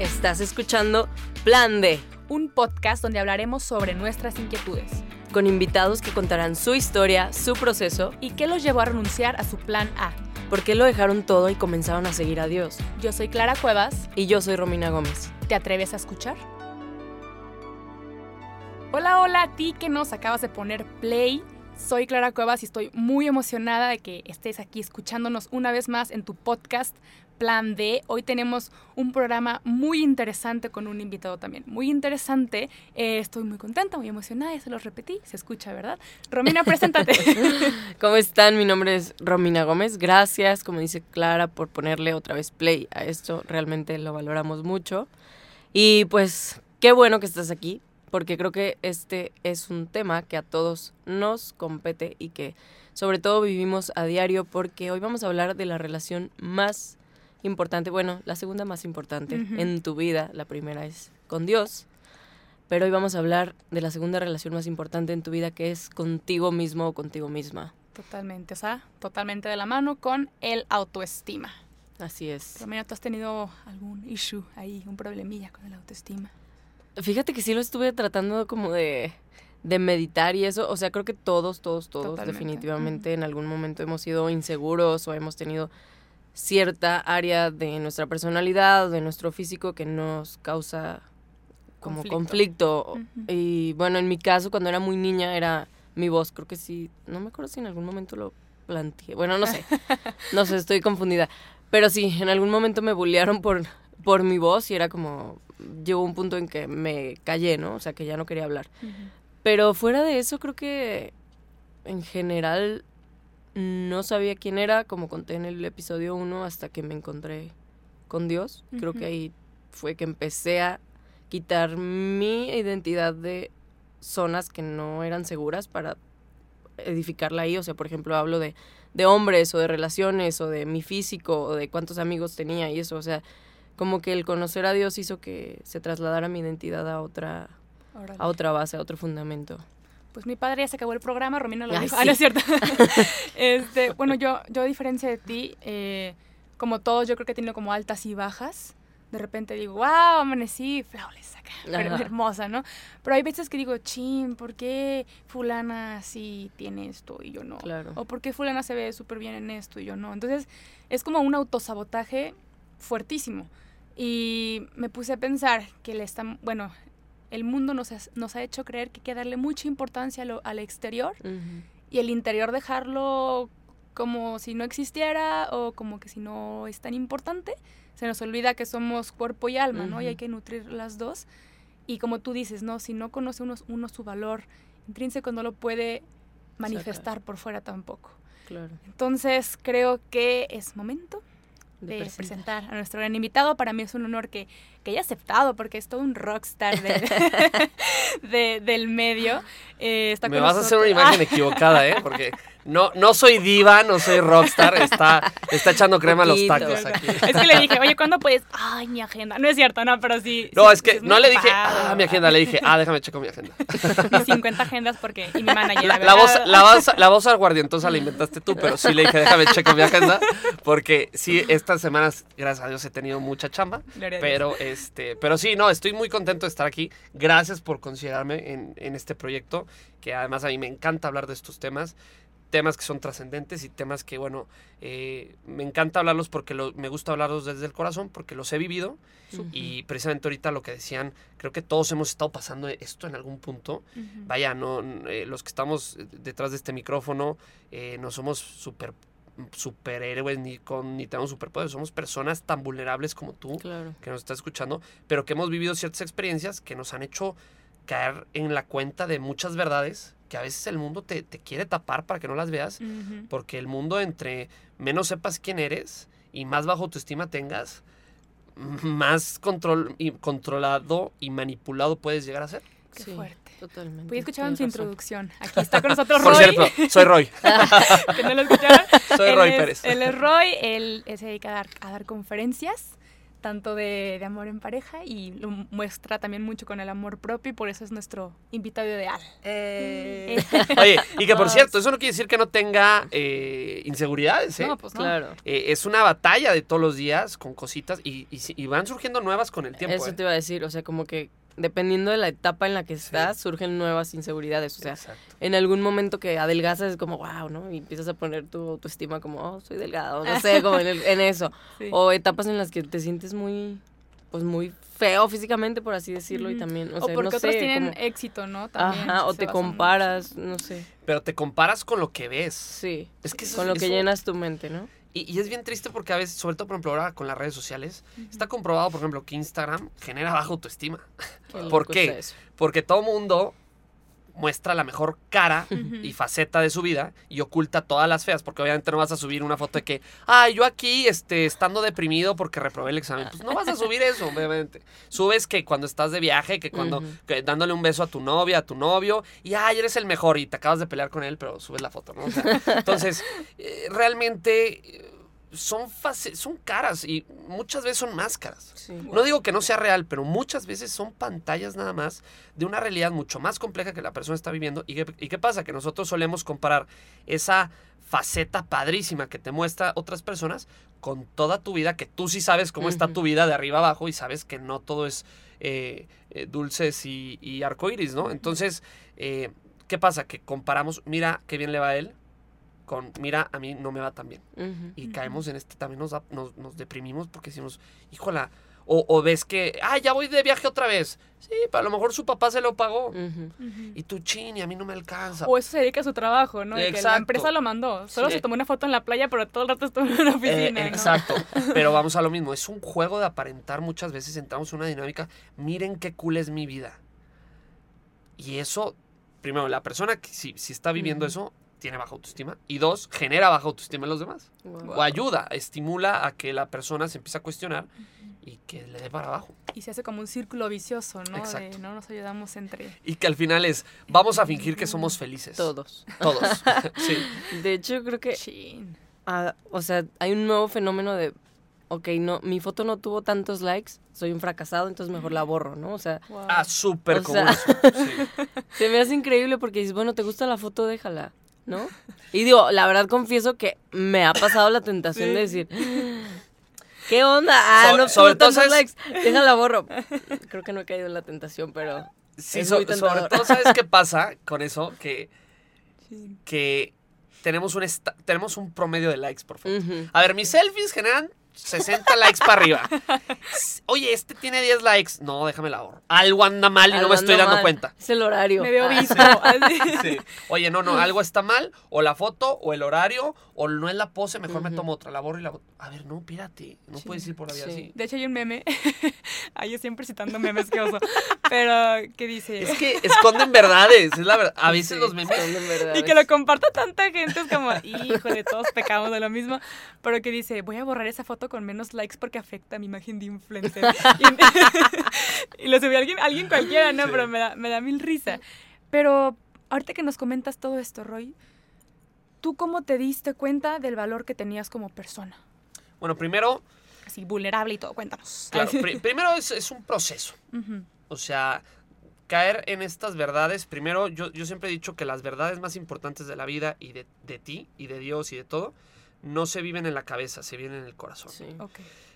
Estás escuchando Plan D, un podcast donde hablaremos sobre nuestras inquietudes con invitados que contarán su historia, su proceso y qué los llevó a renunciar a su plan A. por qué lo dejaron todo y comenzaron a seguir a Dios. Yo soy Clara Cuevas. Y yo soy Romina Gómez. ¿Te atreves a escuchar? Hola, hola a ti que nos acabas de poner play. Soy Clara Cuevas y estoy muy emocionada de que estés aquí escuchándonos una vez más en tu podcast Plan D. Hoy tenemos un programa muy interesante con un invitado también muy interesante. Eh, estoy muy contenta, muy emocionada, ya se lo repetí, se escucha, ¿verdad? Romina, preséntate. ¿Cómo están? Mi nombre es Romina Gómez. Gracias, como dice Clara, por ponerle otra vez play a esto. Realmente lo valoramos mucho. Y pues, qué bueno que estás aquí, porque creo que este es un tema que a todos nos compete y que sobre todo vivimos a diario, porque hoy vamos a hablar de la relación más importante, bueno, la segunda más importante en tu vida, la primera es con Dios, pero hoy vamos a hablar de la segunda relación más importante en tu vida que es contigo mismo o contigo misma. Totalmente, o sea, totalmente de la mano con el autoestima. Así es. Romina, ¿tú has tenido algún issue ahí, un problemilla con el autoestima? Fíjate que sí lo estuve tratando como de, de meditar y eso, o sea, creo que todos, todos, todos definitivamente en algún momento hemos sido inseguros o hemos tenido cierta área de nuestra personalidad, de nuestro físico que nos causa como conflicto. Y bueno, en mi caso, cuando era muy niña, era mi voz. Creo que sí, no me acuerdo si en algún momento lo planteé. Bueno, no sé, no sé, estoy confundida. Pero sí, en algún momento me bullearon por, por mi voz y era como, llegó un punto en que me callé, ¿no? O sea, que ya no quería hablar. Pero fuera de eso, creo que en general no sabía quién era, como conté en el episodio 1, hasta que me encontré con Dios. Creo que ahí fue que empecé a quitar mi identidad de zonas que no eran seguras para edificarla ahí. O sea, por ejemplo, hablo de, de hombres o de relaciones o de mi físico o de cuántos amigos tenía y eso. O sea, como que el conocer a Dios hizo que se trasladara mi identidad a otra, a otra base, a otro fundamento pues mi padre ya se acabó el programa, Romina lo dijo. Ah, no es cierto. este, bueno, yo, yo a diferencia de ti, eh, como todos, yo creo que he tenido como altas y bajas. De repente digo, wow, amanecí flawless acá, hermosa, ¿no? Pero hay veces que digo, chin, ¿por qué fulana sí tiene esto y yo no? Claro. O ¿por qué fulana se ve súper bien en esto y yo no? Entonces, es como un autosabotaje fuertísimo. Y me puse a pensar que le están, bueno, el mundo nos, nos ha hecho creer que hay que darle mucha importancia al exterior y el interior dejarlo como si no existiera o como que si no es tan importante. Se nos olvida que somos cuerpo y alma, ¿no? Y hay que nutrir las dos. Y como tú dices, ¿no? Si no conoce uno, uno su valor intrínseco, no lo puede manifestar por fuera tampoco. Claro. Entonces creo que es momento de, presentar. a nuestro gran invitado. Para mí es un honor que, que haya aceptado, porque es todo un rockstar de, del medio. Eh, Me vas a hacer una imagen equivocada, ¿eh? Porque no, no soy diva, no soy rockstar, está, está echando crema a los tacos aquí. Es que le dije, oye, ¿cuándo puedes? Ay, mi agenda. No es cierto, no, pero sí. No, es que no le dije, ah, mi agenda, le dije, ah, déjame checo mi agenda. Mis 50 agendas porque, y mi manager. La, la voz, la, voz, la voz aguardientosa la inventaste tú, pero sí le dije, déjame checo mi agenda, porque sí, estas semanas, gracias a Dios, he tenido mucha chamba, pero, este, pero sí, no, estoy muy contento de estar aquí. Gracias por considerarme en, en este proyecto, que además a mí me encanta hablar de estos temas temas que son trascendentes y temas que, bueno, eh, me encanta hablarlos porque me gusta hablarlos desde el corazón, porque los he vivido. Y precisamente ahorita lo que decían, creo que todos hemos estado pasando esto en algún punto. Vaya, no, eh, los que estamos detrás de este micrófono eh, no somos súper superhéroes ni con ni tenemos superpoderes, somos personas tan vulnerables como tú que nos está escuchando, pero que hemos vivido ciertas experiencias que nos han hecho caer en la cuenta de muchas verdades que a veces el mundo te, quiere tapar para que no las veas, porque el mundo entre menos sepas quién eres y más bajo autoestima tengas, más control, y controlado y manipulado puedes llegar a ser. Qué fuerte. Totalmente. Voy a escuchar su introducción. Aquí está con nosotros Roy. Por cierto, soy Roy. que no lo escucharon. Soy Roy Pérez. Él es Roy, él se dedica a dar, a dar conferencias tanto de, amor en pareja y lo muestra también mucho con el amor propio y por eso es nuestro invitado ideal. Eh. Oye, y que por cierto, eso no quiere decir que no tenga eh, inseguridades, ¿eh? No, pues claro. Eh, es una batalla de todos los días con cositas y, y, van surgiendo nuevas con el tiempo. Eso te iba a decir, o sea, como que dependiendo de la etapa en la que estás, surgen nuevas inseguridades. O sea, en algún momento que adelgazas es como, wow, ¿no? Y empiezas a poner tu autoestima como, oh, soy delgado, no sé, como en, eso. O etapas en las que te sientes muy, pues muy feo físicamente, por así decirlo, y también, o, sea, porque no otros tienen éxito, ¿no? También Ajá, o te comparas, no sé. Pero te comparas con lo que ves. Sí. Es que con lo que llenas tu mente, ¿no? Y, es bien triste porque a veces, sobre todo por ejemplo ahora con las redes sociales, está comprobado, por ejemplo, que Instagram genera baja autoestima. ¿Por qué? Porque todo mundo muestra la mejor cara y faceta de su vida y oculta todas las feas, porque obviamente no vas a subir una foto de que, ay, yo aquí este, estando deprimido porque reprobé el examen. Pues no vas a subir eso, obviamente. Subes que cuando estás de viaje, que cuando dándole un beso a tu novia, a tu novio, y ay, eres el mejor y te acabas de pelear con él, pero subes la foto, ¿no? entonces, eh, realmente son, son caras y muchas veces son máscaras. No digo que no sea real, pero muchas veces son pantallas nada más de una realidad mucho más compleja que la persona está viviendo. ¿Y qué, pasa? Que nosotros solemos comparar esa faceta padrísima que te muestra otras personas con toda tu vida, que tú sí sabes cómo está tu vida de arriba abajo y sabes que no todo es eh, eh, dulces y, y arcoíris, ¿no? Entonces, eh, ¿qué pasa? Que comparamos, mira qué bien le va a él, con, mira, a mí no me va tan bien. Y caemos en este, también nos, nos, deprimimos porque decimos, híjola, o, o, ves que, ah, ya voy de viaje otra vez. Sí, pero a lo mejor su papá se lo pagó. Y tú, chin, y a mí no me alcanza. O eso se dedica a su trabajo, ¿no? que la empresa lo mandó. Solo se tomó una foto en la playa, pero todo el rato estuvo en una oficina. Eh, exacto. pero vamos a lo mismo. Es un juego de aparentar. Muchas veces entramos en una dinámica. Miren qué cool es mi vida. Y eso, primero, la persona que si, si está viviendo eso, tiene baja autoestima. Y dos, genera baja autoestima en los demás. O ayuda, estimula a que la persona se empiece a cuestionar y que le dé para abajo. Y se hace como un círculo vicioso, ¿no? Exacto. no nos ayudamos entre... Y que al final es, vamos a fingir que somos felices. Todos. Todos. sí. De hecho, creo que... Ah, o sea, hay un nuevo fenómeno de ok, no, mi foto no tuvo tantos likes, soy un fracasado, entonces mejor la borro, ¿no? O sea. Ah, súper común. Se me hace increíble porque dices, bueno, ¿te gusta la foto? Déjala. ¿No? Y digo, la verdad confieso que me ha pasado la tentación de decir, ¿qué onda? Ah, no sobre todo sabes... likes. Déjala borro. Creo que no he caído en la tentación, pero sí, sobre todo sabes qué pasa con eso que que tenemos un tenemos un promedio de likes, por favor. A ver, mis selfies generan 60 likes para arriba. Oye, este tiene 10 likes. No, déjame la ahorro. Algo anda mal y no me estoy dando cuenta. Es el horario. Me veo visto. Oye, no, no, algo está mal. O la foto, o el horario, o no es la pose. Mejor me tomo otra. La borro y la. A ver, no, espérate. No puedes ir por la vida así. De hecho, hay un meme. Ay, yo siempre citando memes que oso. Pero, ¿qué dice? Es que esconden verdades. Es la verdad. A veces los memes. Y que lo comparta tanta gente. Es como, híjole, todos pecamos de lo mismo. Pero que dice, voy a borrar esa foto con menos likes porque afecta a mi imagen de influencer. y, lo subí a alguien, alguien cualquiera, ¿no? Pero me da, me da mil risa. Pero ahorita que nos comentas todo esto, Roy, ¿tú cómo te diste cuenta del valor que tenías como persona? Bueno, primero... Así, vulnerable y todo, cuéntanos. primero es, un proceso. O sea, caer en estas verdades, primero yo, yo, siempre he dicho que las verdades más importantes de la vida y de, de ti y de Dios y de todo, no se viven en la cabeza, se viven en el corazón.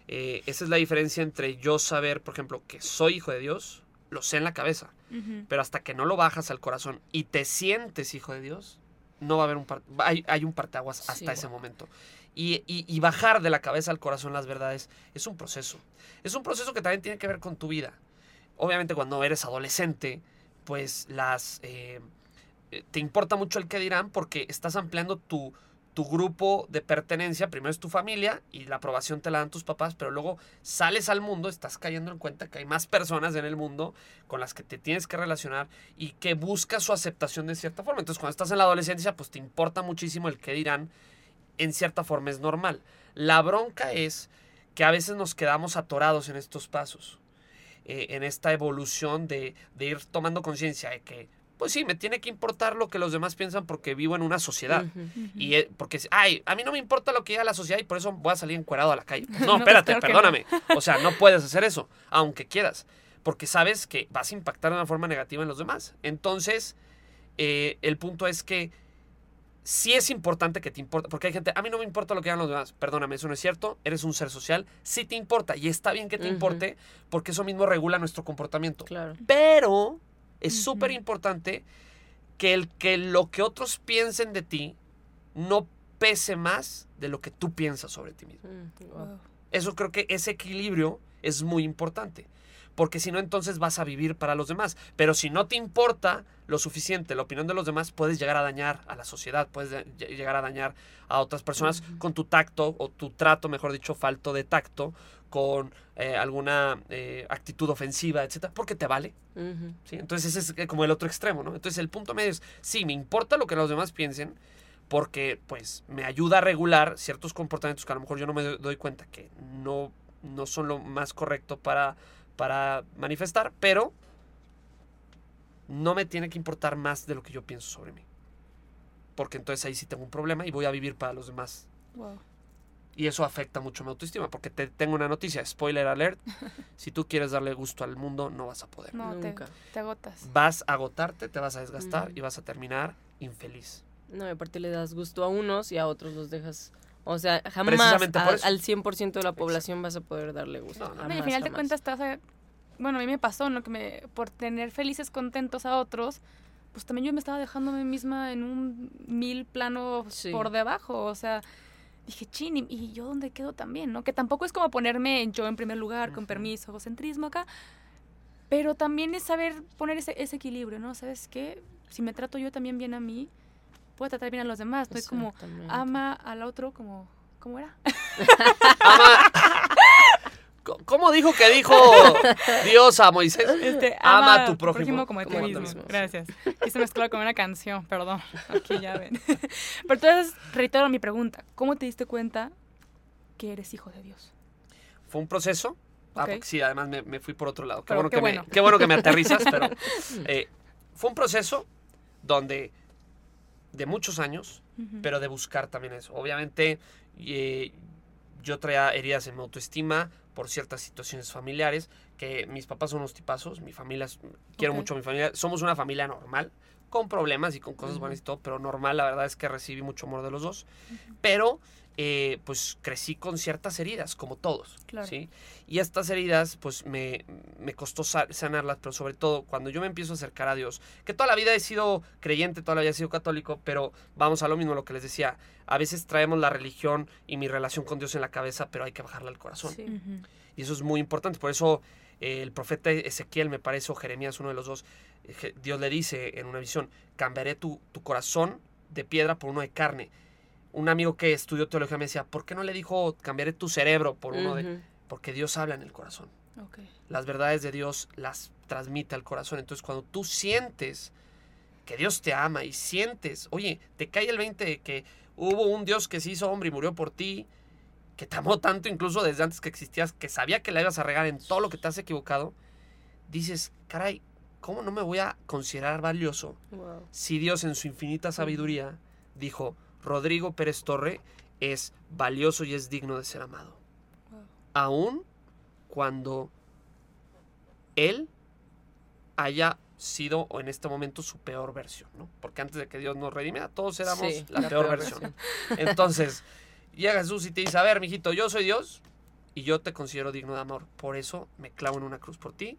Eh, esa es la diferencia entre yo saber, por ejemplo, que soy hijo de Dios, lo sé en la cabeza, pero hasta que no lo bajas al corazón y te sientes hijo de Dios, no va a haber un hay, hay un parteaguas hasta ese momento. Y, y, bajar de la cabeza al corazón las verdades es un proceso. Es un proceso que también tiene que ver con tu vida. Obviamente cuando eres adolescente, pues las... Eh, eh, te importa mucho el que dirán porque estás ampliando tu, tu grupo de pertenencia, primero es tu familia y la aprobación te la dan tus papás, pero luego sales al mundo, estás cayendo en cuenta que hay más personas en el mundo con las que te tienes que relacionar y que buscas su aceptación de cierta forma. Entonces, cuando estás en la adolescencia, pues te importa muchísimo el que dirán, en cierta forma es normal. La bronca es que a veces nos quedamos atorados en estos pasos, eh, en esta evolución de, de ir tomando conciencia de que pues sí, me tiene que importar lo que los demás piensan porque vivo en una sociedad. Y eh, porque, ay, a mí no me importa lo que diga la sociedad y por eso voy a salir encuerado a la calle. No, espérate, perdóname. O sea, no puedes hacer eso, aunque quieras. Porque sabes que vas a impactar de una forma negativa en los demás. Entonces, eh, el punto es que sí es importante que te importe, porque hay gente, a mí no me importa lo que hagan los demás, perdóname, eso no es cierto, eres un ser social, sí te importa y está bien que te importe porque eso mismo regula nuestro comportamiento. Claro. Pero es súper importante que, el, que lo que otros piensen de ti no pese más de lo que tú piensas sobre ti mismo. Mm, eso creo que ese equilibrio es muy importante porque si no entonces vas a vivir para los demás. Pero si no te importa lo suficiente la opinión de los demás, puedes llegar a dañar a la sociedad, puedes llegar a dañar a otras personas con tu tacto o tu trato, mejor dicho, falto de tacto, con eh, alguna eh, actitud ofensiva, etcétera, porque te vale. ¿sí? Entonces ese es eh, como el otro extremo, ¿no? Entonces el punto medio es, sí, me importa lo que los demás piensen, porque pues me ayuda a regular ciertos comportamientos que a lo mejor yo no me doy cuenta que no, no son lo más correcto para para manifestar, pero no me tiene que importar más de lo que yo pienso sobre mí. Porque entonces ahí sí tengo un problema y voy a vivir para los demás. Y eso afecta mucho mi autoestima, porque te tengo una noticia, spoiler alert, si tú quieres darle gusto al mundo, no vas a poder. No, Nunca. Te, agotas. Vas a agotarte, te vas a desgastar y vas a terminar infeliz. No, y aparte le das gusto a unos y a otros los dejas o sea, jamás al 100% de la población vas a poder darle gusto. No, al final de cuentas estás Bueno, a mí me pasó, ¿no? Que me, por tener felices, contentos a otros, pues también yo me estaba dejando a mí misma en un mil plano por debajo. O sea, dije, chin, ¿y, yo dónde quedo también, no? Que tampoco es como ponerme yo en primer lugar, con permiso, egocentrismo acá. Pero también es saber poner ese, ese equilibrio, ¿no? ¿Sabes qué? Si me trato yo también bien a mí, puedo tratar bien a los demás. No es como ama al otro como, ¿cómo era? ¿Cómo dijo que dijo Dios a Moisés? Este, ama, a tu prójimo, como a ti mismo. Gracias. Quise mezclar con una canción, perdón. Aquí ya ven. Pero entonces, reitero mi pregunta. ¿Cómo te diste cuenta que eres hijo de Dios? Fue un proceso. Ah, sí, además me, fui por otro lado. Qué, bueno, que Me, qué bueno que me aterrizas, pero eh, fue un proceso donde de muchos años, pero de buscar también eso. Obviamente, eh, yo traía heridas en mi autoestima por ciertas situaciones familiares, que mis papás son unos tipazos, mi familia, quiero mucho a mi familia, somos una familia normal, con problemas y con cosas buenas y todo, pero normal, la verdad es que recibí mucho amor de los dos, pero eh, pues crecí con ciertas heridas, como todos. ¿sí? Y estas heridas, pues me, me, costó sanarlas, pero sobre todo cuando yo me empiezo a acercar a Dios, que toda la vida he sido creyente, toda la vida he sido católico, pero vamos a lo mismo, lo que les decía, a veces traemos la religión y mi relación con Dios en la cabeza, pero hay que bajarla al corazón. Y eso es muy importante, por eso eh, el profeta Ezequiel, me parece, o Jeremías, uno de los dos, eh, Dios le dice en una visión, cambiaré tu, tu corazón de piedra por uno de carne un amigo que estudió teología me decía, ¿por qué no le dijo cambiaré tu cerebro por uno de...? Porque Dios habla en el corazón. Las verdades de Dios las transmite al corazón. Entonces cuando tú sientes que Dios te ama y sientes, oye, te cae el 20 de que hubo un Dios que se hizo hombre y murió por ti, que te amó tanto incluso desde antes que existías, que sabía que la ibas a regar en todo lo que te has equivocado, dices, caray, ¿cómo no me voy a considerar valioso si Dios en su infinita sabiduría dijo, Rodrigo Pérez Torre es valioso y es digno de ser amado. Aún cuando él haya sido o en este momento su peor versión, ¿no? Porque antes de que Dios nos redime, todos éramos la, peor, versión. Entonces, llega Jesús y te dice, a ver, mijito, yo soy Dios y yo te considero digno de amor. Por eso me clavo en una cruz por ti,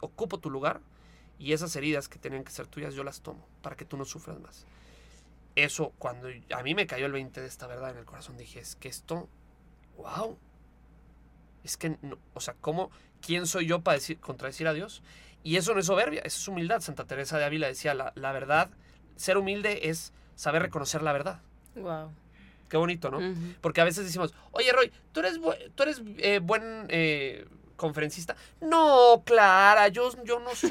ocupo tu lugar y esas heridas que tenían que ser tuyas yo las tomo para que tú no sufras más eso, cuando a mí me cayó el 20 de esta verdad en el corazón, dije, es que esto, wow. Es que, o sea, ¿cómo, quién soy yo para decir, contradecir a Dios? Y eso no es soberbia, eso es humildad. Santa Teresa de Ávila decía, la, la verdad, ser humilde es saber reconocer la verdad. Wow. Qué bonito, ¿no? Porque a veces decimos, oye, Roy, tú eres, tú eres eh, buen eh, conferencista. No, Clara, yo, yo no soy,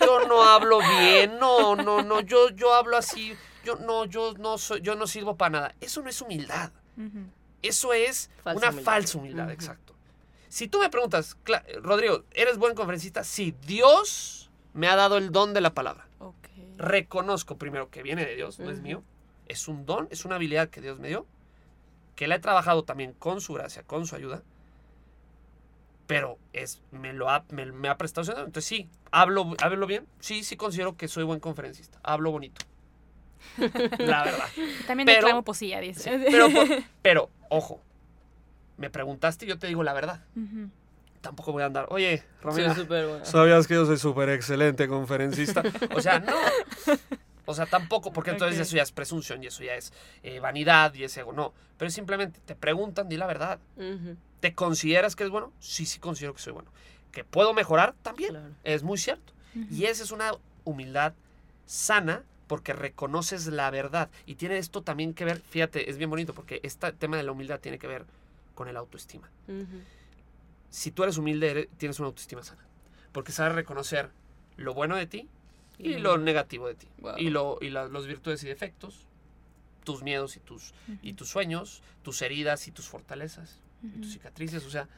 yo no hablo bien, no, no, no, yo, yo hablo así yo no, yo no soy, yo no sirvo para nada. Eso no es humildad. Eso es una falsa humildad, exacto. Si tú me preguntas, Rodrigo, ¿eres buen conferencista? Sí, Dios me ha dado el don de la palabra. Reconozco primero que viene de Dios, no es mío. Es un don, es una habilidad que Dios me dio, que la he trabajado también con su gracia, con su ayuda, pero es, me lo ha, me, ha prestado. Entonces sí, hablo, hablo bien, sí, sí considero que soy buen conferencista, hablo bonito. La verdad. También pero, declamo poesía, dice. pero, pero, ojo, me preguntaste y yo te digo la verdad. Tampoco voy a andar, oye, Romina, ¿sabías que yo soy súper excelente conferencista? o sea, no. O sea, tampoco, porque entonces eso ya es presunción y eso ya es eh, vanidad y es ego. No, pero simplemente te preguntan, di la verdad. ¿Te consideras que es bueno? Sí, sí considero que soy bueno. ¿Que puedo mejorar? También. Es muy cierto. Y esa es una humildad sana porque reconoces la verdad. Y tiene esto también que ver, fíjate, es bien bonito porque este tema de la humildad tiene que ver con el autoestima. Si tú eres humilde, tienes una autoestima sana. Porque sabes reconocer lo bueno de ti y lo negativo de ti. Y, lo, y los virtudes y defectos, tus miedos y tus, y tus sueños, tus heridas y tus fortalezas tus cicatrices, o sea.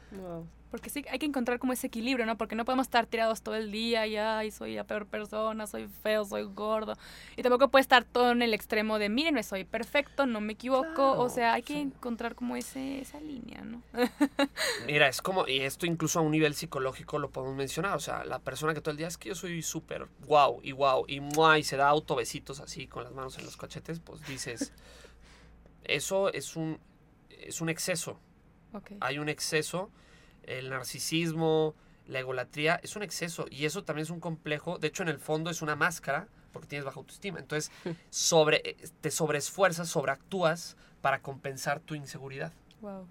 Porque sí, hay que encontrar como ese equilibrio, ¿no? Porque no podemos estar tirados todo el día y, ay, soy la peor persona, soy feo, soy gordo. Y tampoco puede estar todo en el extremo de, miren, soy perfecto, no me equivoco. o sea, hay que encontrar como ese, esa línea, ¿no? Mira, es como, y esto incluso a un nivel psicológico lo podemos mencionar. O sea, la persona que todo el día es que yo soy súper guau y guau y y se da autobesitos así con las manos en los cachetes, pues dices, eso es un, es un exceso hay un exceso, el narcisismo, la egolatría, es un exceso y eso también es un complejo. De hecho, en el fondo es una máscara porque tienes baja autoestima. Entonces, sobre, eh, te sobreesfuerzas, sobreactúas para compensar tu inseguridad. Wow.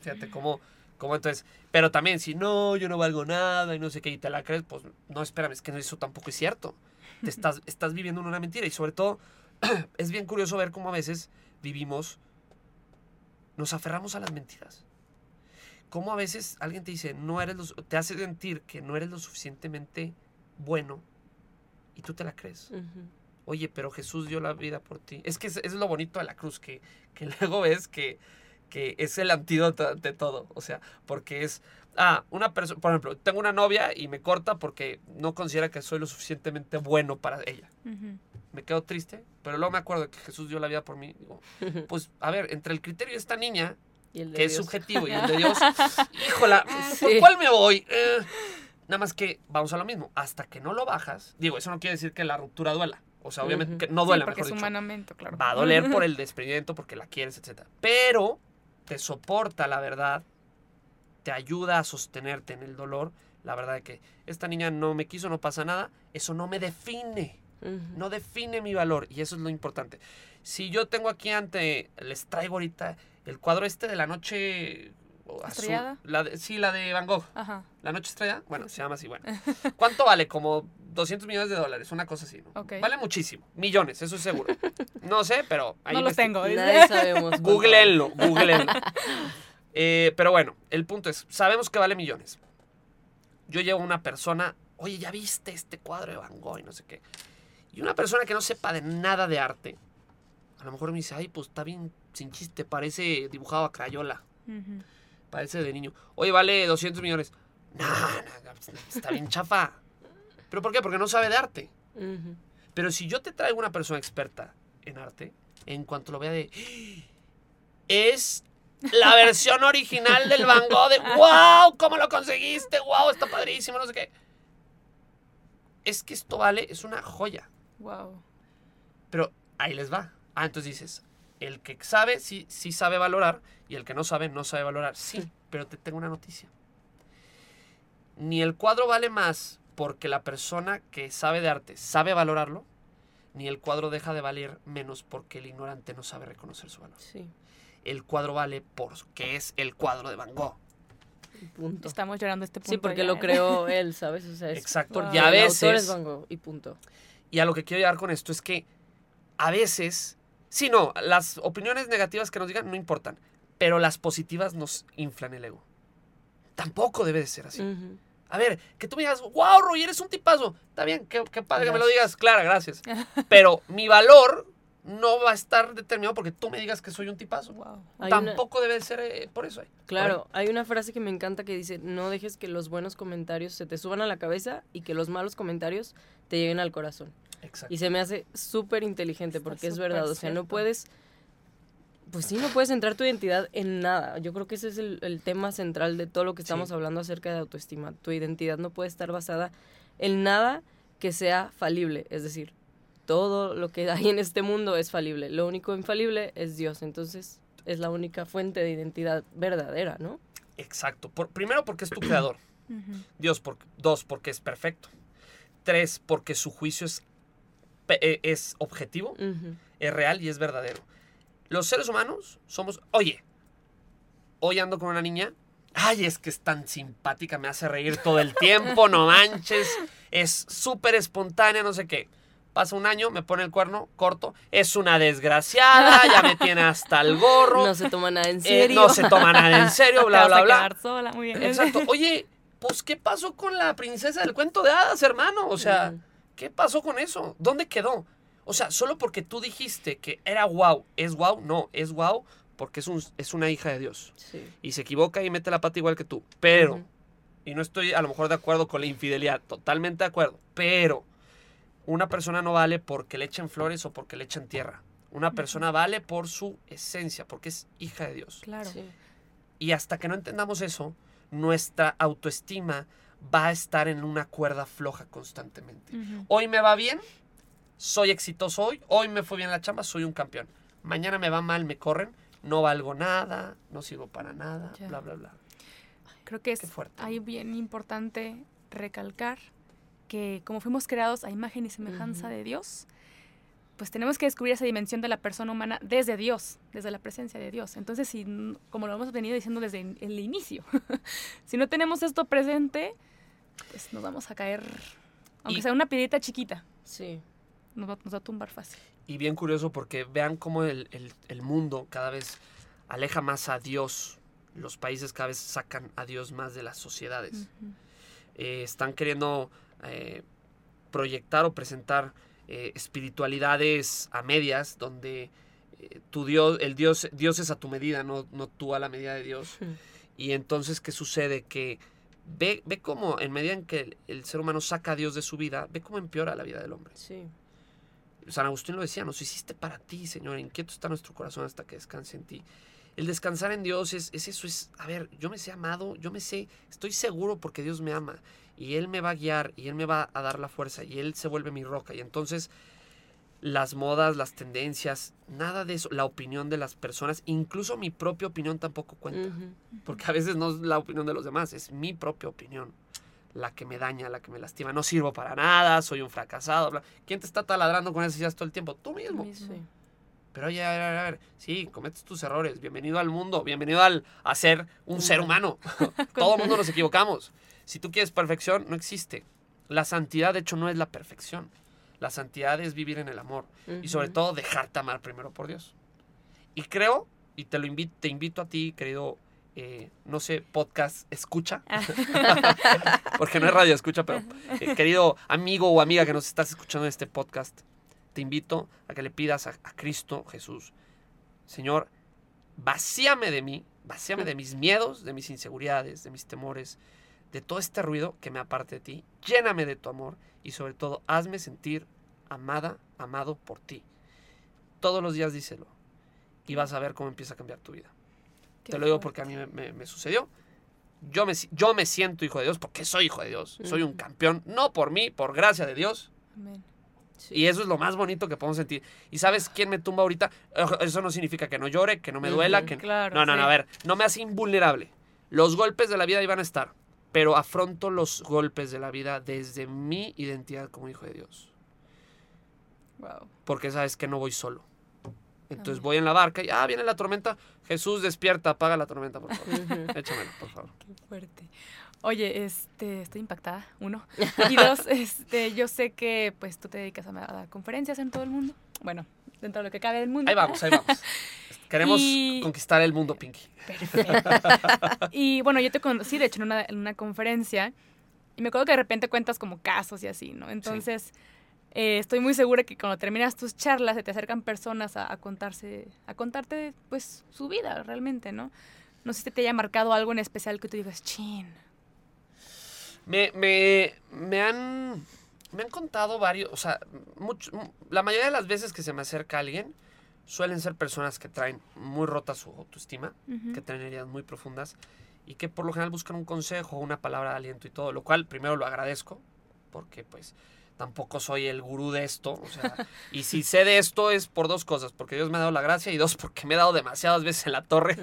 Fíjate cómo, cómo entonces. Pero también, si no, yo no valgo nada y no sé qué, y te la crees, pues no, espérame, es que eso tampoco es cierto. Te estás, estás viviendo una mentira y sobre todo es bien curioso ver cómo a veces vivimos nos aferramos a las mentiras. Como a veces alguien te dice, no eres te hace sentir que no eres lo suficientemente bueno y tú te la crees. Oye, pero Jesús dio la vida por ti. Es que es, lo bonito de la cruz, que, que luego ves que, que es el antídoto de todo. O sea, porque es, ah, una persona, por ejemplo, tengo una novia y me corta porque no considera que soy lo suficientemente bueno para ella me quedo triste, pero luego me acuerdo que Jesús dio la vida por mí. Digo, pues, a ver, entre el criterio de esta niña, que es subjetivo, y el de Dios, híjola, ¿por cuál me voy? Eh, nada más que vamos a lo mismo, hasta que no lo bajas, digo, eso no quiere decir que la ruptura duela. O sea, obviamente que no duele, porque es humanamente, claro. Va a doler por el desprendimiento, porque la quieres, etc. Pero te soporta la verdad, te ayuda a sostenerte en el dolor. La verdad de que esta niña no me quiso, no pasa nada. Eso no me define. No define mi valor y eso es lo importante. Si yo tengo aquí ante, les traigo ahorita el cuadro este de la noche azul. La sí, la de Van Gogh. La noche estrellada. Bueno, se llama así. Bueno. ¿Cuánto vale? Como 200 millones de dólares, una cosa así. Vale muchísimo. Millones, eso es seguro. No sé, pero... Ahí no lo tengo. Nadie sabemos. Googleenlo, googleenlo. Eh, pero bueno, el punto es, sabemos que vale millones. Yo llevo una persona, oye, ¿ya viste este cuadro de Van Gogh y no sé qué? Y una persona que no sepa de nada de arte, a lo mejor me dice, ay, pues está bien sin chiste, parece dibujado a crayola. Parece de niño. Oye, vale 200 millones. No, no, está bien chafa. ¿Pero por qué? Porque no sabe de arte. Pero si yo te traigo una persona experta en arte, en cuanto lo vea de... Es la versión original del Van Gogh de wow, ¿cómo lo conseguiste? Wow, está padrísimo, no sé qué. Es que esto vale, es una joya. Wow. Pero ahí les va. Ah, entonces dices, el que sabe sí, sí sabe valorar y el que no sabe no sabe valorar. Sí, pero te tengo una noticia. Ni el cuadro vale más porque la persona que sabe de arte sabe valorarlo, ni el cuadro deja de valer menos porque el ignorante no sabe reconocer su valor. Sí. El cuadro vale porque es el cuadro de Van Gogh. Punto. Estamos llorando este punto. Sí, porque lo creó él, ¿sabes? Exacto. Porque a veces. Van Gogh y punto. Y a lo que quiero llegar con esto es que a veces, sí, no, las opiniones negativas que nos digan no importan, pero las positivas nos inflan el ego. Tampoco debe de ser así. A ver, que tú me digas, wow, Roy, eres un tipazo. Está bien, qué, padre que me lo digas, Clara, gracias. Pero mi valor no va a estar determinado porque tú me digas que soy un tipazo. Tampoco debe ser eh, por eso. Claro, hay una frase que me encanta que dice, no dejes que los buenos comentarios se te suban a la cabeza y que los malos comentarios te lleguen al corazón. Y se me hace súper inteligente porque es verdad, o sea, no puedes pues sí, no puedes centrar tu identidad en nada. Yo creo que ese es el, tema central de todo lo que estamos hablando acerca de autoestima. Tu identidad no puede estar basada en nada que sea falible. Es decir, todo lo que hay en este mundo es falible. Lo único infalible es Dios. Entonces, es la única fuente de identidad verdadera, ¿no? Exacto. Por, primero, porque es tu creador. Dios, por, dos, porque es perfecto. Tres, porque su juicio es, e, es objetivo, es real y es verdadero. Los seres humanos somos, oye, hoy ando con una niña, ay, es que es tan simpática, me hace reír todo el tiempo, no manches, es súper espontánea, no sé qué. Pasa un año, me pone el cuerno corto, es una desgraciada, ya me tiene hasta el gorro. No se toma nada en eh, serio. no se toma nada en serio, bla, bla, bla. sola, muy bien. Exacto. Oye, pues, ¿qué pasó con la princesa del cuento de hadas, hermano? O sea, ¿qué pasó con eso? ¿Dónde quedó? O sea, solo porque tú dijiste que era wow, es wow, no, es wow porque es, un, es una hija de Dios. Y se equivoca y mete la pata igual que tú. Pero, y no estoy a lo mejor de acuerdo con la infidelidad, totalmente de acuerdo, pero una persona no vale porque le echen flores o porque le echen tierra. Una persona vale por su esencia, porque es hija de Dios. Claro. Y hasta que no entendamos eso, nuestra autoestima va a estar en una cuerda floja constantemente. Hoy me va bien, soy exitoso hoy, hoy me fue bien la chamba, soy un campeón. Mañana me va mal, me corren, no valgo nada, no sirvo para nada, bla, bla, bla. Creo que es ahí bien importante recalcar que como fuimos creados a imagen y semejanza de Dios, pues tenemos que descubrir esa dimensión de la persona humana desde Dios, desde la presencia de Dios. Entonces, si, como lo hemos venido diciendo desde el inicio, si no tenemos esto presente, pues nos vamos a caer, aunque sea una piedrita chiquita. Sí nos va, a tumbar fácil. Y bien curioso porque vean cómo el, mundo cada vez aleja más a Dios. Los países cada vez sacan a Dios más de las sociedades. Eh, están queriendo eh, proyectar o presentar eh, espiritualidades a medias donde tu Dios, el Dios, Dios es a tu medida, no, no tú a la medida de Dios. Y entonces, ¿qué sucede? Que ve, ve cómo en medida en que el, el, ser humano saca a Dios de su vida, ve cómo empeora la vida del hombre. Sí. San Agustín lo decía, nos hiciste para ti, Señor, inquieto está nuestro corazón hasta que descanse en ti. El descansar en Dios es, eso, es, a ver, yo me sé amado, yo me sé, estoy seguro porque Dios me ama y Él me va a guiar y Él me va a dar la fuerza y Él se vuelve mi roca. Y entonces las modas, las tendencias, nada de eso, la opinión de las personas, incluso mi propia opinión tampoco cuenta, porque a veces no es la opinión de los demás, es mi propia opinión la que me daña, la que me lastima. No sirvo para nada, soy un fracasado. ¿Quién te está taladrando con esas ideas todo el tiempo? Tú mismo. Pero oye, a ver, a ver, sí, cometes tus errores. Bienvenido al mundo, bienvenido al, a ser un ser humano. todo el mundo nos equivocamos. Si tú quieres perfección, no existe. La santidad, de hecho, no es la perfección. La santidad es vivir en el amor. Y sobre todo, dejarte amar primero por Dios. Y creo, y te lo invito, te invito a ti, querido eh, no sé, podcast escucha, ah. porque no es radio escucha, pero eh, querido amigo o amiga que nos estás escuchando en este podcast, te invito a que le pidas a, Cristo Jesús, Señor, vacíame de mí, vacíame de mis miedos, de mis inseguridades, de mis temores, de todo este ruido que me aparte de ti, lléname de tu amor y sobre todo hazme sentir amada, amado por ti. Todos los días díselo y vas a ver cómo empieza a cambiar tu vida. Te lo digo porque a mí me, sucedió. Yo me, yo me siento hijo de Dios porque soy hijo de Dios. Soy un campeón, no por mí, por gracia de Dios. Y eso es lo más bonito que podemos sentir. ¿Y sabes quién me tumba ahorita? Eso no significa que no llore, que no me duela, que... no, no, no, a ver, no me hace invulnerable. Los golpes de la vida iban a estar, pero afronto los golpes de la vida desde mi identidad como hijo de Dios. Wow. Porque sabes que no voy solo. Entonces voy en la barca y, ah, viene la tormenta. Jesús, despierta, apaga la tormenta, por favor. Échamelo, por favor. Qué fuerte. Oye, este, estoy impactada, uno. Y dos, este, yo sé que pues tú te dedicas a, dar conferencias en todo el mundo. Bueno, dentro de lo que cabe del mundo. Ahí vamos, ahí vamos. Queremos conquistar el mundo, Pinky. Perfecto. y bueno, yo te conocí, de hecho, en una, en una conferencia. Y me acuerdo que de repente cuentas como casos y así, ¿no? Entonces... Eh, estoy muy segura que cuando terminas tus charlas se te acercan personas a, contarse, a contarte pues su vida realmente, ¿no? No sé si te haya marcado algo en especial que tú digas, chin. Me, me, me han me han contado varios, o sea, mucho, la mayoría de las veces que se me acerca alguien suelen ser personas que traen muy rota su autoestima, que traen heridas muy profundas y que por lo general buscan un consejo, una palabra de aliento y todo, lo cual primero lo agradezco porque pues tampoco soy el gurú de esto, o sea, y si sé de esto es por dos cosas, porque Dios me ha dado la gracia y dos porque me he dado demasiadas veces en la torre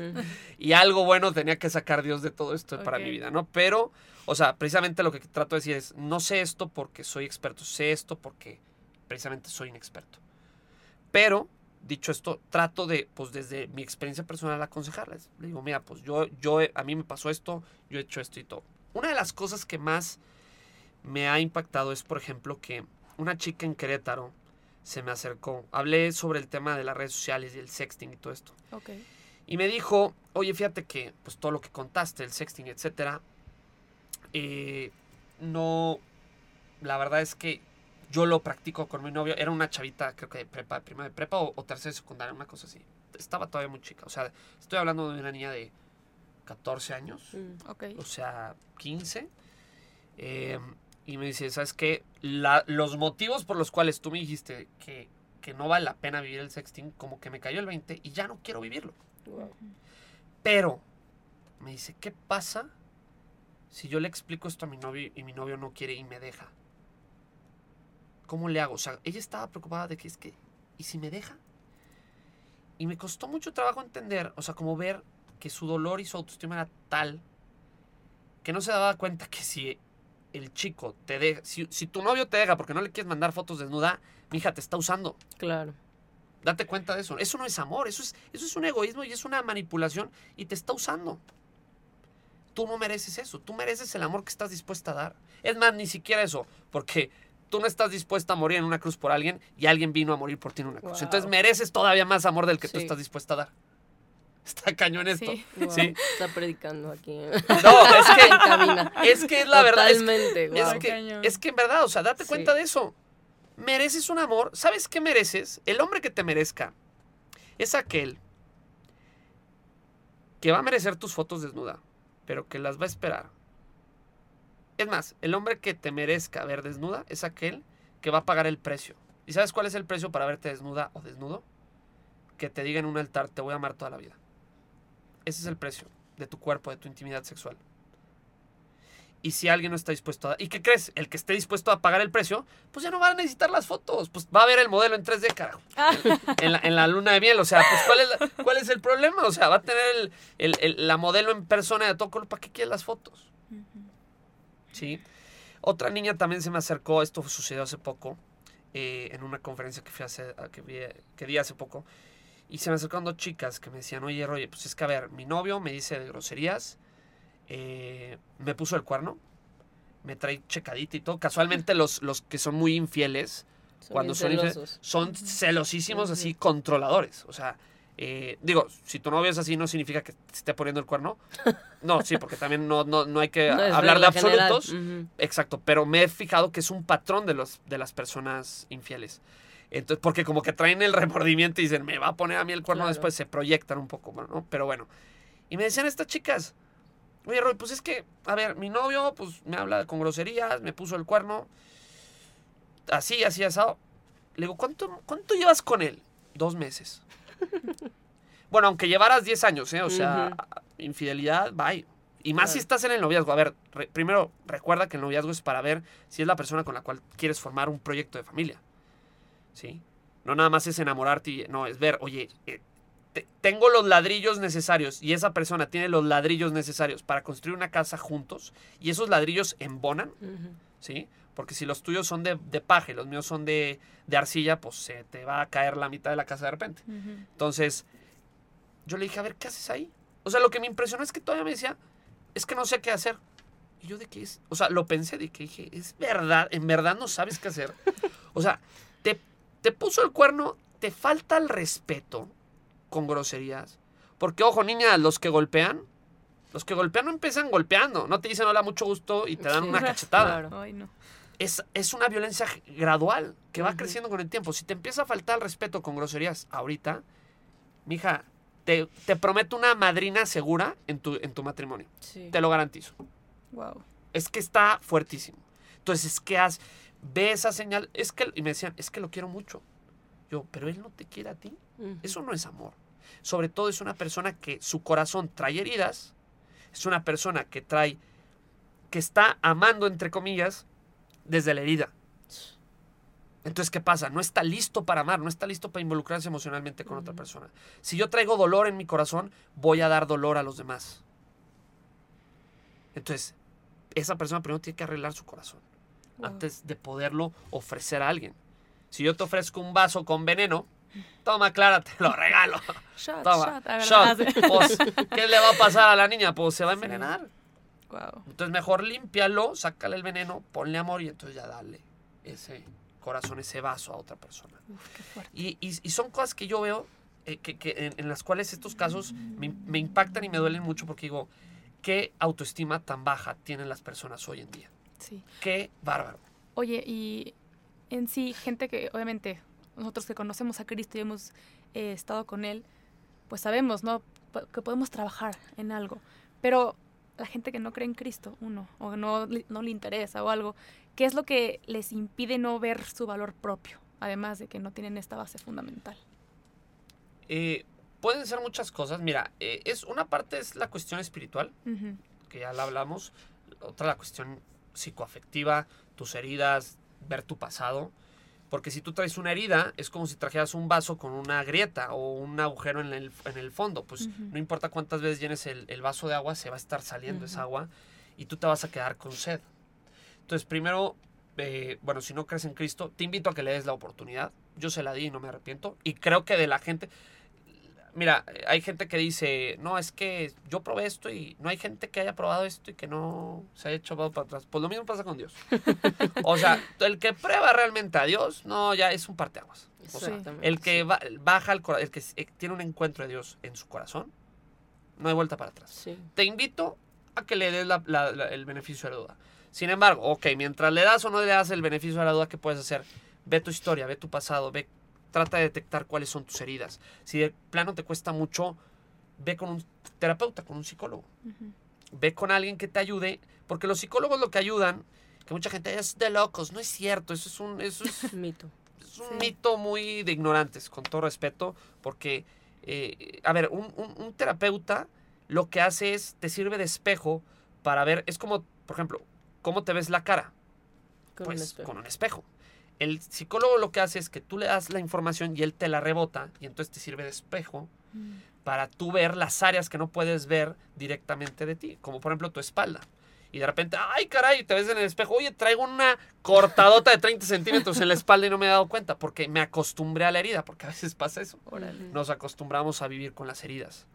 y algo bueno tenía que sacar Dios de todo esto para mi vida, ¿no? Pero, o sea, precisamente lo que trato de decir es, no sé esto porque soy experto, sé esto porque precisamente soy inexperto. Pero dicho esto, trato de, pues desde mi experiencia personal, aconsejarles. Le digo, mira, pues yo, yo, a mí me pasó esto, yo he hecho esto y todo. Una de las cosas que más me ha impactado es, por ejemplo, que una chica en Querétaro se me acercó. Hablé sobre el tema de las redes sociales y el sexting y todo esto. Y me dijo, oye, fíjate que, pues todo lo que contaste, el sexting, etcétera, eh, no, la verdad es que yo lo practico con mi novio. Era una chavita, creo que de prepa, prima de prepa o, o tercera secundaria, una cosa así. Estaba todavía muy chica. O sea, estoy hablando de una niña de 14 años. Mm, o sea, 15. Eh, y me dice, ¿sabes qué? los motivos por los cuales tú me dijiste que, que, no vale la pena vivir el sexting, como que me cayó el 20 y ya no quiero vivirlo. Pero, me dice, ¿qué pasa si yo le explico esto a mi novio y mi novio no quiere y me deja? ¿Cómo le hago? O sea, ella estaba preocupada de que es que, ¿y si me deja? Y me costó mucho trabajo entender, o sea, como ver que su dolor y su autoestima era tal que no se daba cuenta que si el chico te deja, si, tu novio te deja porque no le quieres mandar fotos desnuda, mi hija te está usando. Claro. Date cuenta de eso. Eso no es amor, eso es, eso es un egoísmo y es una manipulación y te está usando. Tú no mereces eso, tú mereces el amor que estás dispuesta a dar. Es más, ni siquiera eso, porque tú no estás dispuesta a morir en una cruz por alguien y alguien vino a morir por ti en una cruz. Entonces mereces todavía más amor del que tú estás dispuesta a dar. Está cañón esto. Sí. Está predicando aquí. No, es que, es que es la verdad. Es, que, es que en verdad, o sea, date cuenta de eso. Mereces un amor. ¿Sabes qué mereces? El hombre que te merezca es aquel que va a merecer tus fotos desnuda, pero que las va a esperar es más, el hombre que te merezca ver desnuda es aquel que va a pagar el precio. ¿Y sabes cuál es el precio para verte desnuda o desnudo? Que te diga en un altar, te voy a amar toda la vida. Ese es el precio de tu cuerpo, de tu intimidad sexual. Y si alguien no está dispuesto a... ¿Y qué crees? El que esté dispuesto a pagar el precio, pues ya no va a necesitar las fotos. Pues va a ver el modelo en 3D, carajo. Ah. En, la, luna de miel. O sea, pues ¿cuál es, cuál es el problema? O sea, va a tener la modelo en persona de todo color. ¿Para qué quieres las fotos? ¿Sí? Otra niña también se me acercó, esto sucedió hace poco, eh, en una conferencia que, fui hace, que, vi, que di hace poco, y se me acercaron dos chicas que me decían, oye, oye, pues es que a ver, mi novio me dice de groserías, eh, me puso el cuerno, me trae checadita y todo. Casualmente los, los que son muy infieles, cuando son infieles, son celosísimos, así controladores. O sea, eh, digo, si tu novio es así, no significa que te esté poniendo el cuerno. No, sí, porque también no, no, hay que hablar de absolutos. Exacto, pero me he fijado que es un patrón de, los, de las personas infieles. Entonces, porque como que traen el remordimiento y dicen, me va a poner a mí el cuerno, después se proyectan un poco, ¿no? Pero bueno. Y me decían estas chicas, oye, Roy, pues es que, a ver, mi novio, pues me habla con groserías, me puso el cuerno, así, así, asado. Le digo, ¿cuánto, cuánto llevas con él? Dos meses. bueno, aunque llevaras 10 años, ¿eh? O sea, infidelidad, bye. Y más si estás en el noviazgo. A ver, primero recuerda que el noviazgo es para ver si es la persona con la cual quieres formar un proyecto de familia. ¿Sí? No nada más es enamorarte y no, es ver, oye, eh, tengo los ladrillos necesarios y esa persona tiene los ladrillos necesarios para construir una casa juntos y esos ladrillos embonan, ¿sí? Porque si los tuyos son de, de paja y los míos son de, arcilla, pues se te va a caer la mitad de la casa de repente. Entonces, yo le dije, a ver, ¿qué haces ahí? O sea, lo que me impresionó es que todavía me decía, es que no sé qué hacer. Y yo de qué es, o sea, lo pensé de que dije, es verdad, en verdad no sabes qué hacer. O sea, te, te puso el cuerno, te falta el respeto con groserías. Porque, ojo, niña, los que golpean, los que golpean no empiezan golpeando, no te dicen hola, mucho gusto y te dan una cachetada. Ay, no es, una violencia gradual que va creciendo con el tiempo. Si te empieza a faltar el respeto con groserías ahorita, mija, te, te prometo una madrina segura en tu, en tu matrimonio. Te lo garantizo. Wow. Es que está fuertísimo. Entonces, ¿qué haces? ve esa señal, es que, y me decían, es que lo quiero mucho. Yo, pero él no te quiere a ti. Eso no es amor. Sobre todo es una persona que su corazón trae heridas, es una persona que trae, que está amando, entre comillas, desde la herida. Entonces, ¿qué pasa? No está listo para amar, no está listo para involucrarse emocionalmente con otra persona. Si yo traigo dolor en mi corazón, voy a dar dolor a los demás. Entonces, esa persona primero tiene que arreglar su corazón antes de poderlo ofrecer a alguien. Si yo te ofrezco un vaso con veneno, toma, Clara, te lo regalo. toma, shot. Pues, ¿Qué le va a pasar a la niña? Pues se va a envenenar. Entonces, mejor límpialo, sácale el veneno, ponle amor y entonces ya dale ese corazón, ese vaso a otra persona. y, y, son cosas que yo veo eh, que, en, las cuales estos casos me, me impactan y me duelen mucho porque digo, qué autoestima tan baja tienen las personas hoy en día. Sí. Qué bárbaro. Oye, y en sí, gente que obviamente nosotros que conocemos a Cristo y hemos eh, estado con Él, pues sabemos, ¿no? que podemos trabajar en algo. Pero la gente que no cree en Cristo, uno, o no, no le interesa o algo, ¿qué es lo que les impide no ver su valor propio? Además de que no tienen esta base fundamental. Eh, pueden ser muchas cosas. Mira, eh, es una parte es la cuestión espiritual, que ya la hablamos. Otra la cuestión psicoafectiva, tus heridas, ver tu pasado. Porque si tú traes una herida, es como si trajeras un vaso con una grieta o un agujero en el, en el fondo. Pues no importa cuántas veces llenes el, vaso de agua, se va a estar saliendo esa agua y tú te vas a quedar con sed. Entonces, primero, eh, bueno, si no crees en Cristo, te invito a que le des la oportunidad. Yo se la di y no me arrepiento. Y creo que de la gente, mira, hay gente que dice, no, es que yo probé esto y no hay gente que haya probado esto y que no se haya echado para atrás. Pues lo mismo pasa con Dios. o sea, el que prueba realmente a Dios, no, ya es un parteaguas. O sea, el que baja al corazón, el que eh, tiene un encuentro de Dios en su corazón, no hay vuelta para atrás. Te invito a que le des el beneficio de la duda. Sin embargo, ok, mientras le das o no le das el beneficio de la duda, ¿qué puedes hacer? Ve tu historia, ve tu pasado, ve trata de detectar cuáles son tus heridas. Si de plano te cuesta mucho, ve con un terapeuta, con un psicólogo. Ve con alguien que te ayude, porque los psicólogos lo que ayudan, que mucha gente es de locos, no es cierto, eso es un, eso es, mito. Es un mito muy de ignorantes, con todo respeto, porque, eh, a ver, un, un, terapeuta lo que hace es, te sirve de espejo para ver, es como, por ejemplo, ¿cómo te ves la cara? pues con un espejo el psicólogo lo que hace es que tú le das la información y él te la rebota y entonces te sirve de espejo mm. para tú ver las áreas que no puedes ver directamente de ti, como por ejemplo tu espalda. Y de repente, ay caray, te ves en el espejo, oye, traigo una cortadota de 30 centímetros en la espalda y no me he dado cuenta porque me acostumbré a la herida, porque a veces pasa eso. Nos acostumbramos a vivir con las heridas.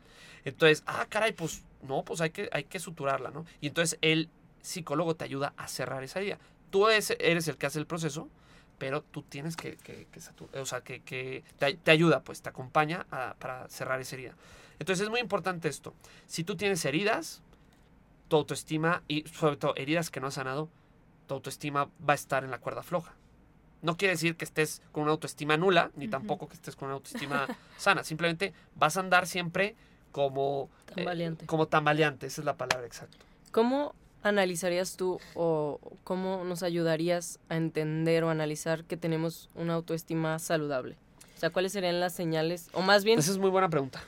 Entonces, ah, caray, pues no, pues hay que, hay que suturarla, ¿no? Y entonces el psicólogo te ayuda a cerrar esa herida. Tú eres el que hace el proceso, pero tú tienes que, que, o sea, que, que te, ayuda, pues te acompaña para cerrar esa herida. Entonces es muy importante esto. Si tú tienes heridas, tu autoestima, y sobre todo heridas que no has sanado, tu autoestima va a estar en la cuerda floja. No quiere decir que estés con una autoestima nula, ni tampoco que estés con una autoestima sana. Simplemente vas a andar siempre como... Eh, tambaleante. como tambaleante, esa es la palabra exacta. ¿Cómo analizarías tú o cómo nos ayudarías a entender o analizar que tenemos una autoestima saludable? O sea, ¿cuáles serían las señales? O más bien... Esa es muy buena pregunta.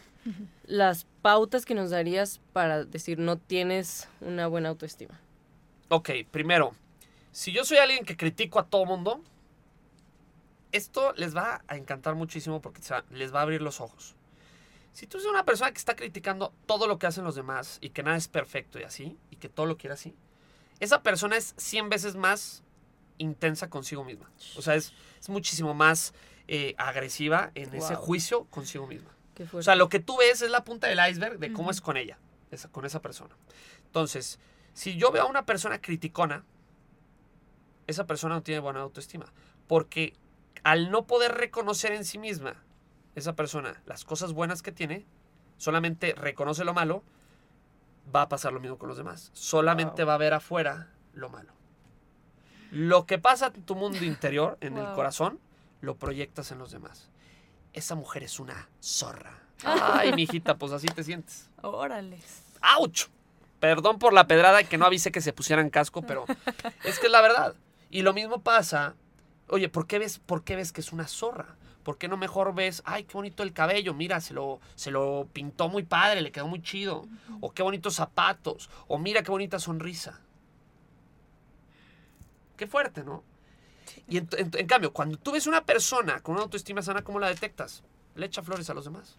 Las pautas que nos darías para decir no tienes una buena autoestima. Ok, primero, si yo soy alguien que critico a todo mundo, esto les va a encantar muchísimo porque les va a abrir los ojos. Si tú eres una persona que está criticando todo lo que hacen los demás y que nada es perfecto y así, que todo lo quiere así, esa persona es 100 veces más intensa consigo misma. O sea, es, muchísimo más eh, agresiva en ese juicio consigo misma. O sea, lo que tú ves es la punta del iceberg de cómo es con ella, con esa persona. Entonces, si yo veo a una persona criticona, esa persona no tiene buena autoestima. Porque al no poder reconocer en sí misma esa persona las cosas buenas que tiene, solamente reconoce lo malo, va a pasar lo mismo con los demás. Solamente va a ver afuera lo malo. Lo que pasa en tu mundo interior, en el corazón, lo proyectas en los demás. Esa mujer es una zorra. Ay, mijita, pues así te sientes. Órale. ¡Auch! Perdón por la pedrada y que no avise que se pusieran casco, pero es que es la verdad. Y lo mismo pasa, oye, ¿por qué ves, por qué ves que es una zorra? ¿Por qué no mejor ves, ay, qué bonito el cabello, mira, se lo, se lo pintó muy padre, le quedó muy chido? O qué bonitos zapatos, o mira qué bonita sonrisa. Qué fuerte, ¿no? Y en, en, cambio, cuando tú ves una persona con una autoestima sana, ¿cómo la detectas? Le echa flores a los demás.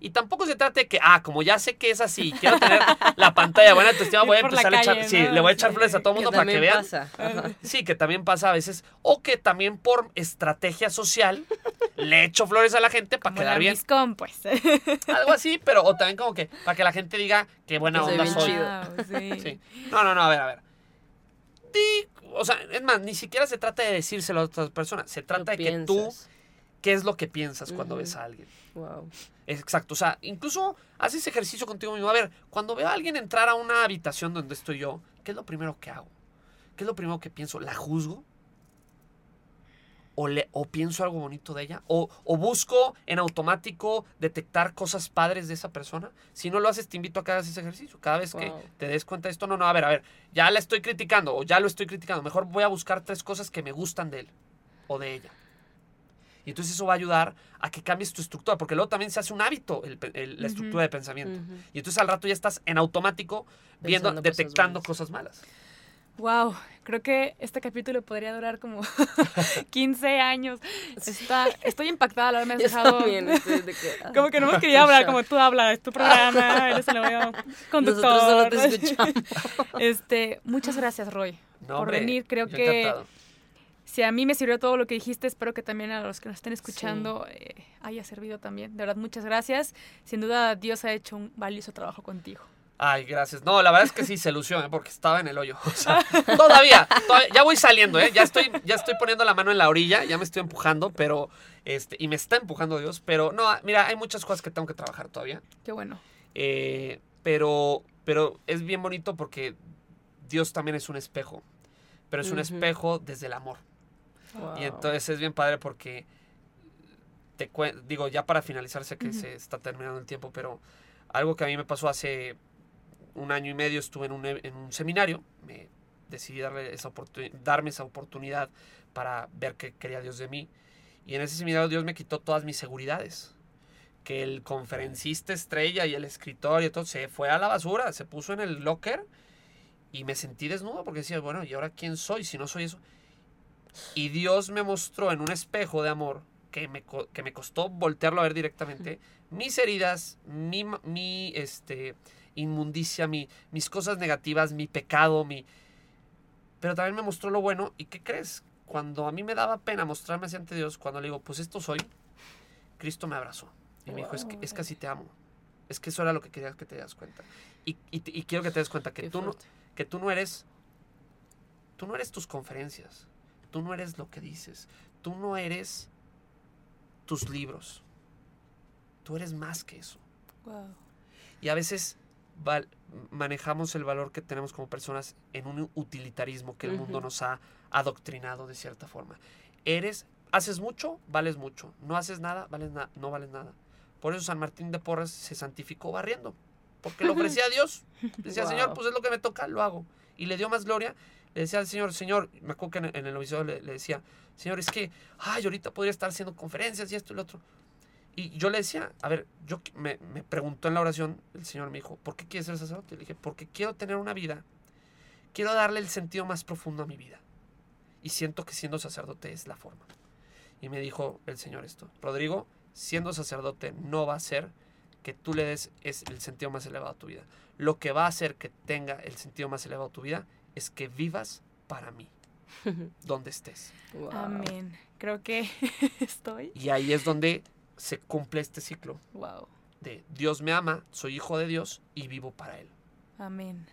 Y tampoco se trata de que, ah, como ya sé que es así, quiero tener la pantalla buena autoestima, voy a empezar a echar, sí, le voy a echar flores a todo el mundo para que vean. Sí, que también pasa a veces. O que también por estrategia social le echo flores a la gente para quedar bien. pues. Algo así, pero o también como que para que la gente diga qué buena onda soy. sí. No, no, no, a ver, a ver. o sea, es más, ni siquiera se trata de decírselo a otras personas, se trata de que tú qué es lo que piensas cuando ves a alguien. Wow. Exacto, o sea, incluso haces ejercicio contigo mismo. A ver, cuando veo a alguien entrar a una habitación donde estoy yo, ¿qué es lo primero que hago? ¿Qué es lo primero que pienso? ¿La juzgo? O, le, o pienso algo bonito de ella, o, o, busco en automático detectar cosas padres de esa persona. Si no lo haces, te invito a que hagas ese ejercicio. Cada vez que te des cuenta de esto, no, no, a ver, a ver, ya la estoy criticando o ya lo estoy criticando. Mejor voy a buscar tres cosas que me gustan de él o de ella. Y entonces eso va a ayudar a que cambies tu estructura, porque luego también se hace un hábito la estructura de pensamiento. Y entonces al rato ya estás en automático viendo, detectando cosas malas. Wow, creo que este capítulo podría durar como 15 años. Está, estoy impactada, la verdad me has dejado. como que no me quería hablar como tú hablas, es tu programa, eres el conductor. Nosotros solo te escuchamos. Este, muchas gracias, Roy, por venir. Creo que si a mí me sirvió todo lo que dijiste, espero que también a los que nos estén escuchando eh, haya servido también. De verdad, muchas gracias. Sin duda, Dios ha hecho un valioso trabajo contigo. Ay, gracias. No, la verdad es que sí se ilusionó, ¿eh? porque estaba en el hoyo. O sea, todavía, ya voy saliendo, ¿eh? Ya estoy, ya estoy poniendo la mano en la orilla, ya me estoy empujando, pero, este, y me está empujando Dios, pero no, mira, hay muchas cosas que tengo que trabajar todavía. Qué bueno. Eh, pero, pero es bien bonito porque Dios también es un espejo, pero es un espejo desde el amor. Y entonces es bien padre porque te digo, ya para finalizar, sé que se está terminando el tiempo, pero algo que a mí me pasó hace un año y medio, estuve en un, en un seminario, me decidí darle esa darme esa oportunidad para ver qué quería Dios de mí. Y en ese seminario Dios me quitó todas mis seguridades. Que el conferencista estrella y el escritor y todo se fue a la basura, se puso en el locker y me sentí desnudo porque decía, bueno, ¿y ahora quién soy si no soy eso? Y Dios me mostró en un espejo de amor que me, que me costó voltearlo a ver directamente, mis heridas, mi, mi este, inmundicia, mi, mis cosas negativas, mi pecado, mi... Pero también me mostró lo bueno. ¿Y qué crees? Cuando a mí me daba pena mostrarme así ante Dios, cuando le digo, pues esto soy, Cristo me abrazó. Y me dijo, es que, es que así te amo. Es que eso era lo que quería que te das cuenta. Y, y, quiero que te des cuenta que tú, no, que tú no eres... Tú no eres tus conferencias Tú no eres lo que dices. Tú no eres tus libros. Tú eres más que eso. Y a veces manejamos el valor que tenemos como personas en un utilitarismo que el mundo nos ha adoctrinado de cierta forma. Eres, haces mucho, vales mucho. No haces nada, vales no vales nada. Por eso San Martín de Porras se santificó barriendo. Porque lo ofrecía a Dios. Decía, Señor, pues es lo que me toca, lo hago. Y le dio más gloria le decía al señor, señor, me acuerdo que en, el obispado le, decía, señor, es que, ay, ahorita podría estar haciendo conferencias y esto y lo otro. Y yo le decía, a ver, yo me, me preguntó en la oración, el señor me dijo, ¿por qué quieres ser sacerdote? Le dije, porque quiero tener una vida, quiero darle el sentido más profundo a mi vida. Y siento que siendo sacerdote es la forma. Y me dijo el señor esto, Rodrigo, siendo sacerdote no va a ser que tú le des es el sentido más elevado a tu vida. Lo que va a hacer que tenga el sentido más elevado a tu vida es que vivas para mí, donde estés. Amén. Creo que estoy. Y ahí es donde se cumple este ciclo. Wow. De Dios me ama, soy hijo de Dios y vivo para Él. Amén.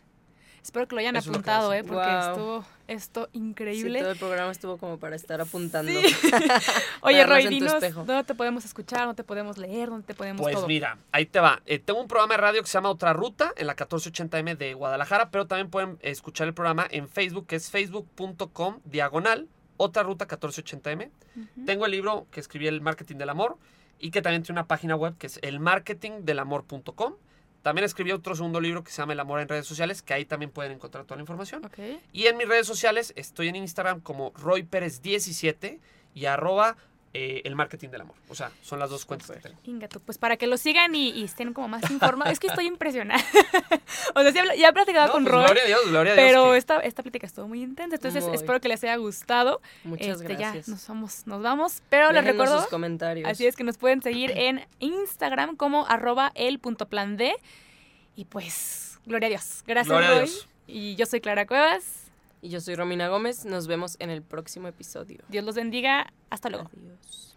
Espero que lo hayan apuntado, ¿eh? Porque estuvo esto increíble. todo el programa estuvo como para estar apuntando. Oye, Roy, dinos dónde te podemos escuchar, dónde te podemos leer, dónde te podemos Pues mira, ahí te va. Eh, tengo un programa de radio que se llama Otra Ruta en la 1480M de Guadalajara, pero también pueden escuchar el programa en Facebook, que es facebook.com diagonal Otra Ruta 1480M. Tengo el libro que escribí El Marketing del Amor y que también tiene una página web que es elmarketingdelamor.com También escribí otro segundo libro que se llama El amor en redes sociales, que ahí también pueden encontrar toda la información. Okay. Y en mis redes sociales estoy en Instagram como Roy Pérez 17 y arroba eh, el marketing del amor. O sea, son las dos cuentas que tengo. Ingato, pues para que lo sigan y, estén como más informados. es que estoy impresionada. o sea, ya, he platicado con pues, Roy. Gloria a Dios, gloria a Dios. Pero esta, esta plática estuvo muy intensa. Entonces espero que les haya gustado. Muchas este, gracias. Ya nos vamos, nos vamos. Pero les recuerdo. sus comentarios. Así es que nos pueden seguir en Instagram como arroba el punto plan D. Y pues, gloria a Dios. Gracias, gloria Roy. Y yo soy Clara Cuevas. Y yo soy Romina Gómez. Nos vemos en el próximo episodio. Dios los bendiga. Hasta luego. Adiós.